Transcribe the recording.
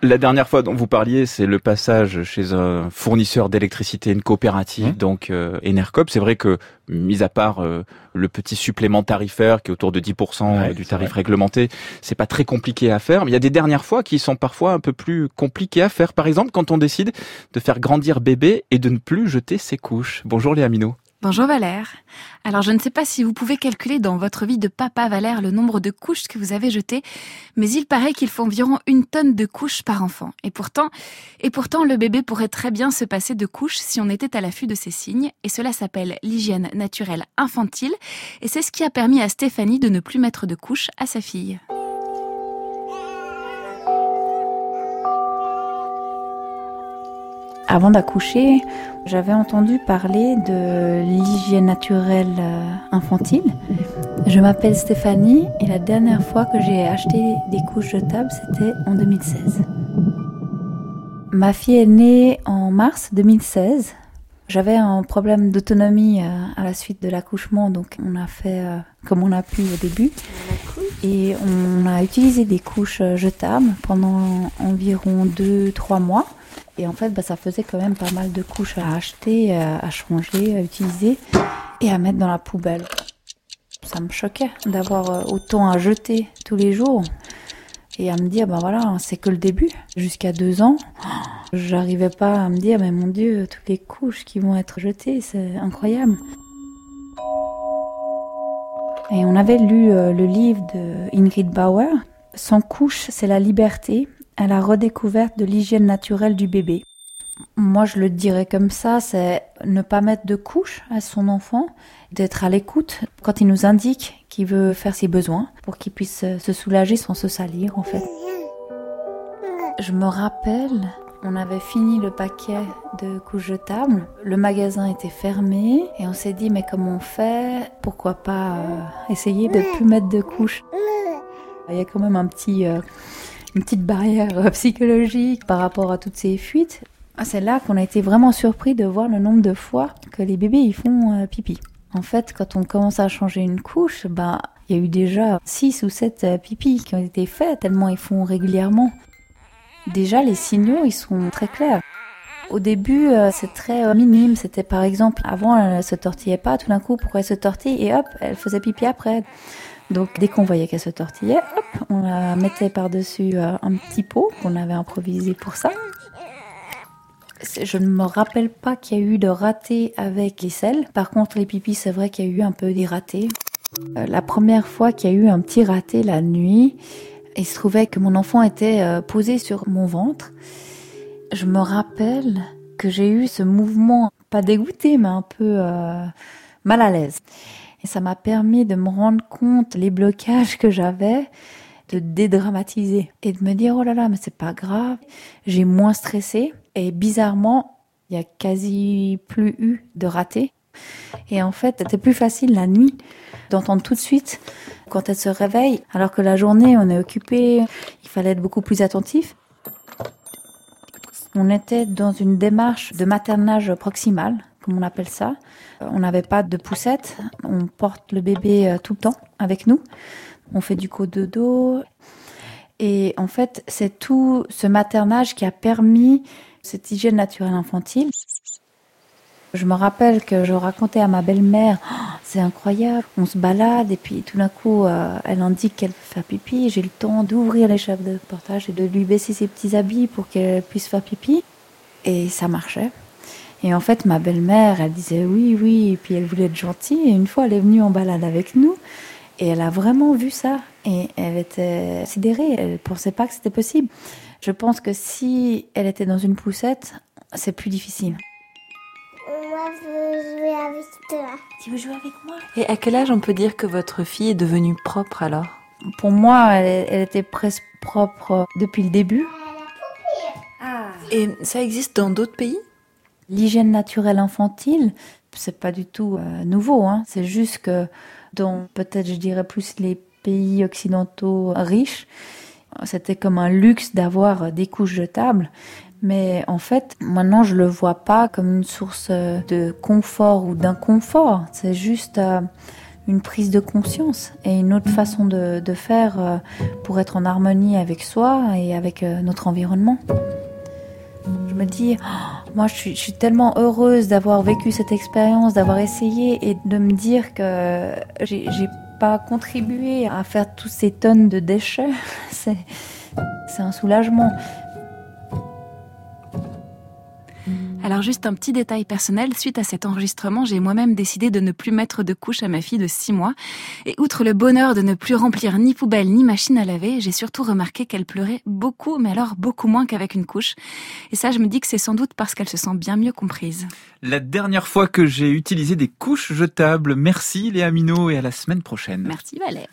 La dernière fois dont vous parliez, c'est le passage chez un fournisseur d'électricité, une coopérative, mmh. donc euh, Enercop. C'est vrai que, mis à part euh, le petit supplément tarifaire qui est autour de 10% du tarif réglementé, c'est pas très compliqué à faire. Mais il y a des dernières fois qui sont parfois un peu plus compliquées à faire. Par exemple, quand on décide de faire grandir bébé et de ne plus jeter ses couches. Bonjour Léa Minot. Bonjour Valère. Alors je ne sais pas si vous pouvez calculer dans votre vie de papa Valère le nombre de couches que vous avez jetées, mais il paraît qu'il faut environ une tonne de couches par enfant. Et pourtant, et pourtant le bébé pourrait très bien se passer de couches si on était à l'affût de ces signes, et cela s'appelle l'hygiène naturelle infantile, et c'est ce qui a permis à Stéphanie de ne plus mettre de couches à sa fille. Avant d'accoucher, j'avais entendu parler de l'hygiène naturelle euh, infantile. Je m'appelle Stéphanie et la dernière fois que j'ai acheté des couches jetables, c'était en 2016. Ma fille est née en mars 2016. J'avais un problème d'autonomie euh, à la suite de l'accouchement, donc on a fait euh, comme on a pu au début. Et on a utilisé des couches jetables pendant environ 2-3 mois. Et en fait, bah, ça faisait quand même pas mal de couches à acheter, euh, à changer, à utiliser et à mettre dans la poubelle. Ça me choquait d'avoir euh, autant à jeter tous les jours et à me dire, ben voilà, c'est que le début. Jusqu'à deux ans, j'arrivais pas à me dire, mais mon Dieu, toutes les couches qui vont être jetées, c'est incroyable. Et on avait lu euh, le livre de Ingrid Bauer. Sans couche, c'est la liberté à la redécouverte de l'hygiène naturelle du bébé. Moi, je le dirais comme ça, c'est ne pas mettre de couche à son enfant, d'être à l'écoute quand il nous indique qu'il veut faire ses besoins pour qu'il puisse se soulager sans se salir, en fait. Je me rappelle, on avait fini le paquet de couches jetables, le magasin était fermé et on s'est dit mais comment on fait? Pourquoi pas euh, essayer de plus mettre de couches? Il y a quand même un petit euh, une petite barrière euh, psychologique par rapport à toutes ces fuites. Ah, c'est là qu'on a été vraiment surpris de voir le nombre de fois que les bébés ils font euh, pipi. En fait, quand on commence à changer une couche, bah il y a eu déjà 6 ou 7 euh, pipis qui ont été faits tellement ils font régulièrement. Déjà les signaux ils sont très clairs. Au début, c'est très minime. C'était par exemple, avant, elle se tortillait pas. Tout d'un coup, pourquoi elle se tortille Et hop, elle faisait pipi après. Donc dès qu'on voyait qu'elle se tortillait, hop, on la mettait par-dessus euh, un petit pot qu'on avait improvisé pour ça. Je ne me rappelle pas qu'il y a eu de ratés avec les selles. Par contre, les pipis, c'est vrai qu'il y a eu un peu des ratés. Euh, la première fois qu'il y a eu un petit raté la nuit, il se trouvait que mon enfant était euh, posé sur mon ventre. Je me rappelle que j'ai eu ce mouvement, pas dégoûté, mais un peu mal à l'aise. Et ça m'a permis de me rendre compte les blocages que j'avais, de dédramatiser et de me dire oh là là, mais c'est pas grave, j'ai moins stressé. Et bizarrement, il y a quasi plus eu de ratés. Et en fait, c'était plus facile la nuit d'entendre tout de suite quand elle se réveille, alors que la journée, on est occupé, il fallait être beaucoup plus attentif. On était dans une démarche de maternage proximal, comme on appelle ça. On n'avait pas de poussette. On porte le bébé euh, tout le temps avec nous. On fait du cododo. Et en fait, c'est tout ce maternage qui a permis cette hygiène naturelle infantile. Je me rappelle que je racontais à ma belle-mère, oh, c'est incroyable, on se balade et puis tout d'un coup, euh, elle indique qu'elle veut faire pipi. J'ai le temps d'ouvrir les de portage et de lui baisser ses petits habits pour qu'elle puisse faire pipi. Et ça marchait. Et en fait, ma belle-mère, elle disait oui, oui, et puis elle voulait être gentille. Et une fois, elle est venue en balade avec nous, et elle a vraiment vu ça. Et elle était sidérée, elle pensait pas que c'était possible. Je pense que si elle était dans une poussette, c'est plus difficile. Moi, je veux jouer avec toi. Tu veux jouer avec moi? Et à quel âge on peut dire que votre fille est devenue propre alors? Pour moi, elle, elle, était presque propre depuis le début. Ah. Et ça existe dans d'autres pays? L'hygiène naturelle infantile, c'est pas du tout euh, nouveau. Hein. C'est juste que dans peut-être, je dirais plus les pays occidentaux riches, c'était comme un luxe d'avoir des couches jetables. Mais en fait, maintenant, je le vois pas comme une source de confort ou d'inconfort. C'est juste euh, une prise de conscience et une autre façon de, faire euh, pour être en harmonie avec soi et avec euh, notre environnement. Je me dis, oh, moi je suis, tellement heureuse d'avoir vécu cette expérience, d'avoir essayé et de me dire que j'ai pas contribué à faire toutes ces tonnes de déchets. C'est un soulagement. Alors juste un petit détail personnel, suite à cet enregistrement, j'ai moi-même décidé de ne plus mettre de couche à ma fille de 6 mois. Et outre le bonheur de ne plus remplir ni poubelle ni machine à laver, j'ai surtout remarqué qu'elle pleurait beaucoup, mais alors beaucoup moins qu'avec une couche. Et ça, je me dis que c'est sans doute parce qu'elle se sent bien mieux comprise. La dernière fois que j'ai utilisé des couches jetables. Merci Léa Minot et à la semaine prochaine. Merci Valère.